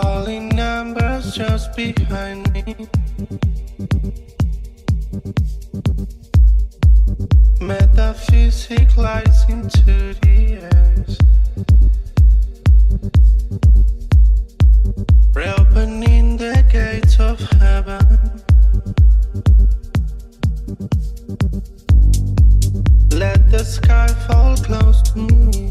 Calling numbers just behind me. Metaphysic lights into the air. Reopening the gates of heaven. Let the sky fall close to me.